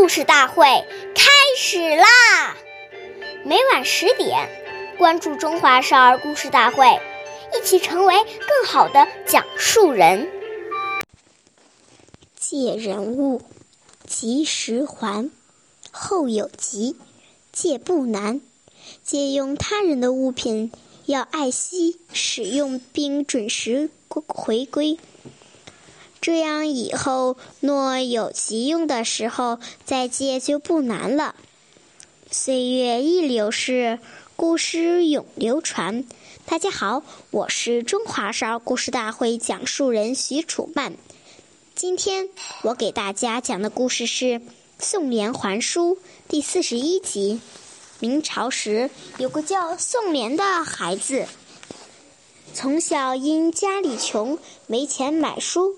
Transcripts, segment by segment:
故事大会开始啦！每晚十点，关注《中华少儿故事大会》，一起成为更好的讲述人。借人物，及时还，后有急，借不难。借用他人的物品，要爱惜使用，并准时回归。这样以后若有急用的时候再借就不难了。岁月易流逝，故事永流传。大家好，我是中华少儿故事大会讲述人许楚曼。今天我给大家讲的故事是《宋濂还书》第四十一集。明朝时有个叫宋濂的孩子，从小因家里穷，没钱买书。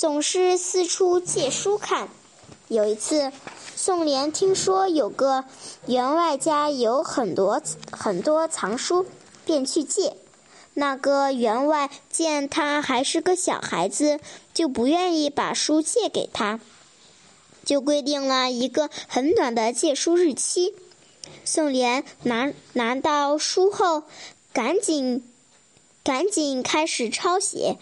总是四处借书看。有一次，宋濂听说有个员外家有很多很多藏书，便去借。那个员外见他还是个小孩子，就不愿意把书借给他，就规定了一个很短的借书日期。宋濂拿拿到书后，赶紧赶紧开始抄写。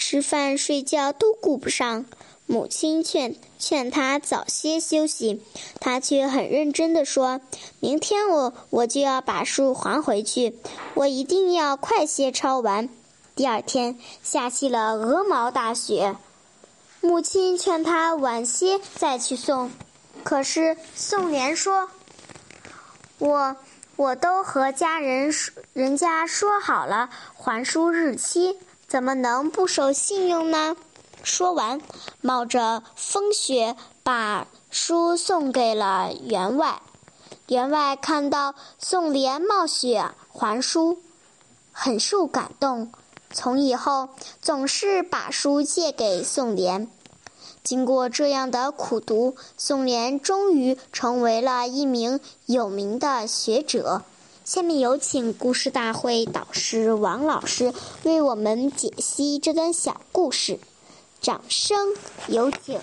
吃饭睡觉都顾不上，母亲劝劝他早些休息，他却很认真地说：“明天我我就要把书还回去，我一定要快些抄完。”第二天下起了鹅毛大雪，母亲劝他晚些再去送，可是宋濂说：“我我都和家人说，人家说好了还书日期。”怎么能不守信用呢？说完，冒着风雪把书送给了员外。员外看到宋濂冒雪还书，很受感动，从以后总是把书借给宋濂。经过这样的苦读，宋濂终于成为了一名有名的学者。下面有请故事大会导师王老师为我们解析这段小故事，掌声有请。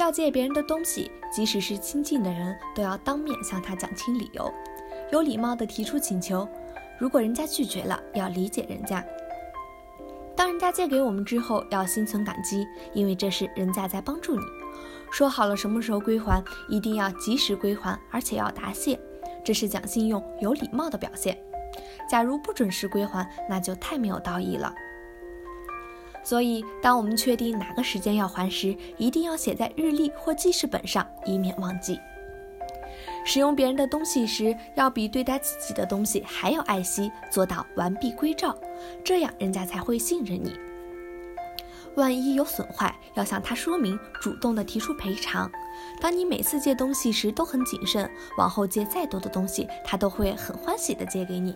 要借别人的东西，即使是亲近的人，都要当面向他讲清理由，有礼貌的提出请求。如果人家拒绝了，要理解人家。当人家借给我们之后，要心存感激，因为这是人家在帮助你。说好了什么时候归还，一定要及时归还，而且要答谢，这是讲信用、有礼貌的表现。假如不准时归还，那就太没有道义了。所以，当我们确定哪个时间要还时，一定要写在日历或记事本上，以免忘记。使用别人的东西时，要比对待自己的东西还要爱惜，做到完璧归赵，这样人家才会信任你。万一有损坏，要向他说明，主动的提出赔偿。当你每次借东西时都很谨慎，往后借再多的东西，他都会很欢喜的借给你。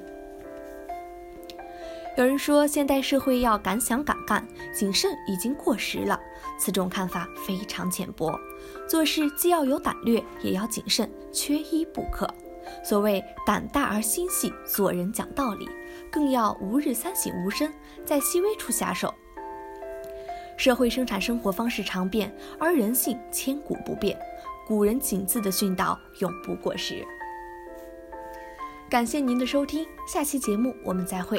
有人说，现代社会要敢想敢干，谨慎已经过时了。此种看法非常浅薄。做事既要有胆略，也要谨慎，缺一不可。所谓胆大而心细，做人讲道理，更要吾日三省吾身，在细微处下手。社会生产生活方式常变，而人性千古不变。古人谨字的训导永不过时。感谢您的收听，下期节目我们再会。